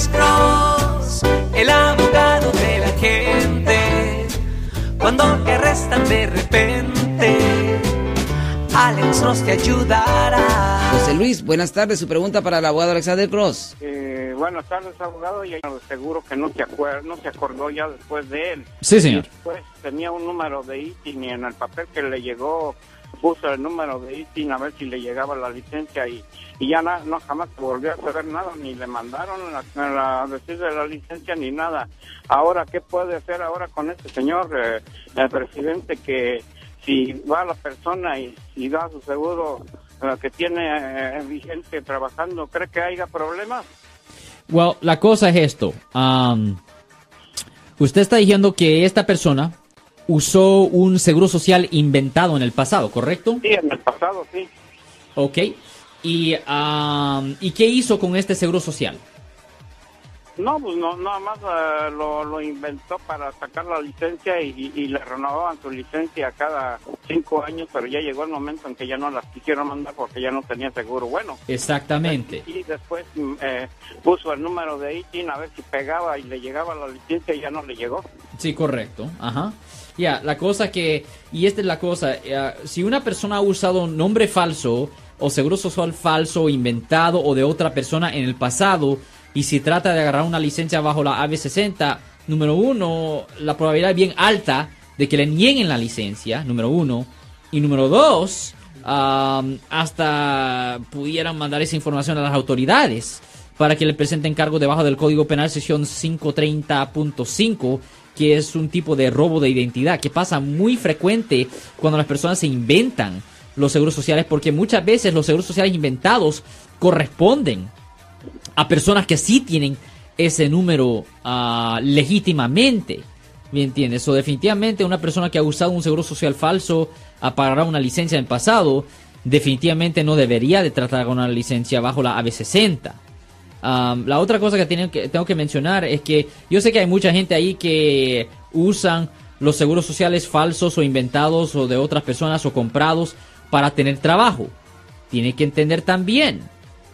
Alex Cross, el abogado de la gente. Cuando te arrestan de repente, Alex Cross te ayudará. José Luis, buenas tardes. Su pregunta para el abogado Alexander Cross. Eh, buenas tardes, abogado. Y seguro que no se, acuer no se acordó ya después de él. Sí, señor. Después tenía un número de ITIN y en el papel que le llegó puso el número de ITIN a ver si le llegaba la licencia y, y ya no jamás volvió a saber nada, ni le mandaron la, la, decir de la licencia ni nada. Ahora, ¿qué puede hacer ahora con este señor, eh, el presidente, que si va a la persona y, da su seguro que tiene eh, vigente trabajando, ¿cree que haya problemas? Well, la cosa es esto. Um, usted está diciendo que esta persona usó un seguro social inventado en el pasado, ¿correcto? Sí, en el pasado, sí. Ok. ¿Y, um, ¿y qué hizo con este seguro social? No, pues no, nada más uh, lo, lo, inventó para sacar la licencia y, y, le renovaban su licencia cada cinco años, pero ya llegó el momento en que ya no las quisieron mandar porque ya no tenía seguro bueno. Exactamente. Y, después eh, puso el número de ITIN a ver si pegaba y le llegaba la licencia y ya no le llegó. Sí, correcto. Ajá. Ya, la cosa que, y esta es la cosa, uh, si una persona ha usado un nombre falso o seguro social falso, inventado o de otra persona en el pasado, y si trata de agarrar una licencia bajo la AB60, número uno, la probabilidad es bien alta de que le nieguen la licencia, número uno. Y número dos, hasta pudieran mandar esa información a las autoridades para que le presenten cargo debajo del Código Penal sección 530.5 que es un tipo de robo de identidad que pasa muy frecuente cuando las personas se inventan los seguros sociales porque muchas veces los seguros sociales inventados corresponden a personas que sí tienen ese número uh, legítimamente. ¿Me entiendes? O definitivamente una persona que ha usado un seguro social falso a pagar una licencia en pasado, definitivamente no debería de tratar con una licencia bajo la AB60. Um, la otra cosa que, que tengo que mencionar es que yo sé que hay mucha gente ahí que usan los seguros sociales falsos o inventados o de otras personas o comprados para tener trabajo. Tiene que entender también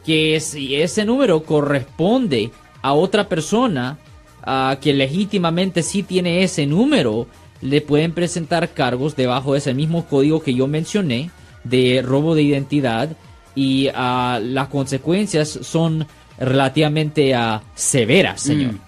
que si ese número corresponde a otra persona uh, que legítimamente sí tiene ese número, le pueden presentar cargos debajo de ese mismo código que yo mencioné de robo de identidad y uh, las consecuencias son relativamente uh, severas, señor. Mm.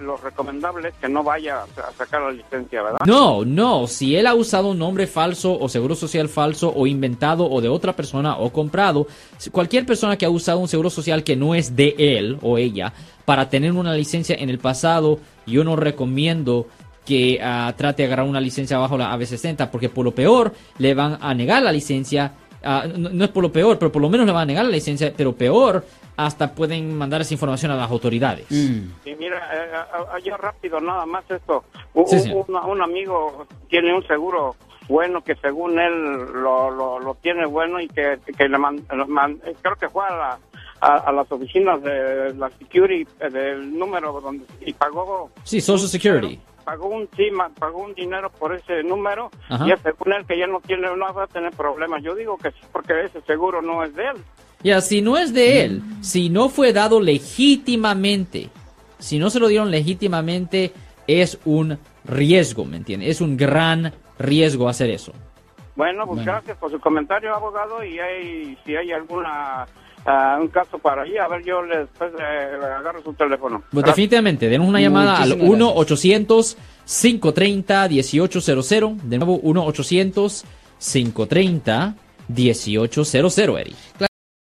Lo recomendable es que no vaya a sacar la licencia, ¿verdad? No, no. Si él ha usado un nombre falso o seguro social falso o inventado o de otra persona o comprado, cualquier persona que ha usado un seguro social que no es de él o ella para tener una licencia en el pasado, yo no recomiendo que uh, trate de agarrar una licencia bajo la AB60 porque por lo peor le van a negar la licencia. Uh, no, no, es por lo peor, pero por lo menos le van a negar la licencia, pero peor, hasta pueden mandar esa información a las autoridades. Mm. Sí, mira, eh, rápido, nada más esto. Un, sí, sí. un, un amigo tiene un seguro bueno que según él lo, lo, lo tiene bueno y que, que le man, man, creo que fue a, la, a, a, las oficinas de la security del número donde y pagó sí social security pagó un sí, pagó un dinero por ese número Ajá. y según él que ya no tiene no va a tener problemas yo digo que sí porque ese seguro no es de él ya si no es de él si no fue dado legítimamente si no se lo dieron legítimamente es un riesgo me entiende es un gran riesgo hacer eso. Bueno, pues bueno. gracias por su comentario, abogado, y hay, si hay alguna uh, un caso para ahí, a ver, yo le, después le, le agarro su teléfono. Pues gracias. definitivamente, denos una llamada Muchísimas al 1-800-530-1800. De nuevo, 1-800-530-1800, Eric.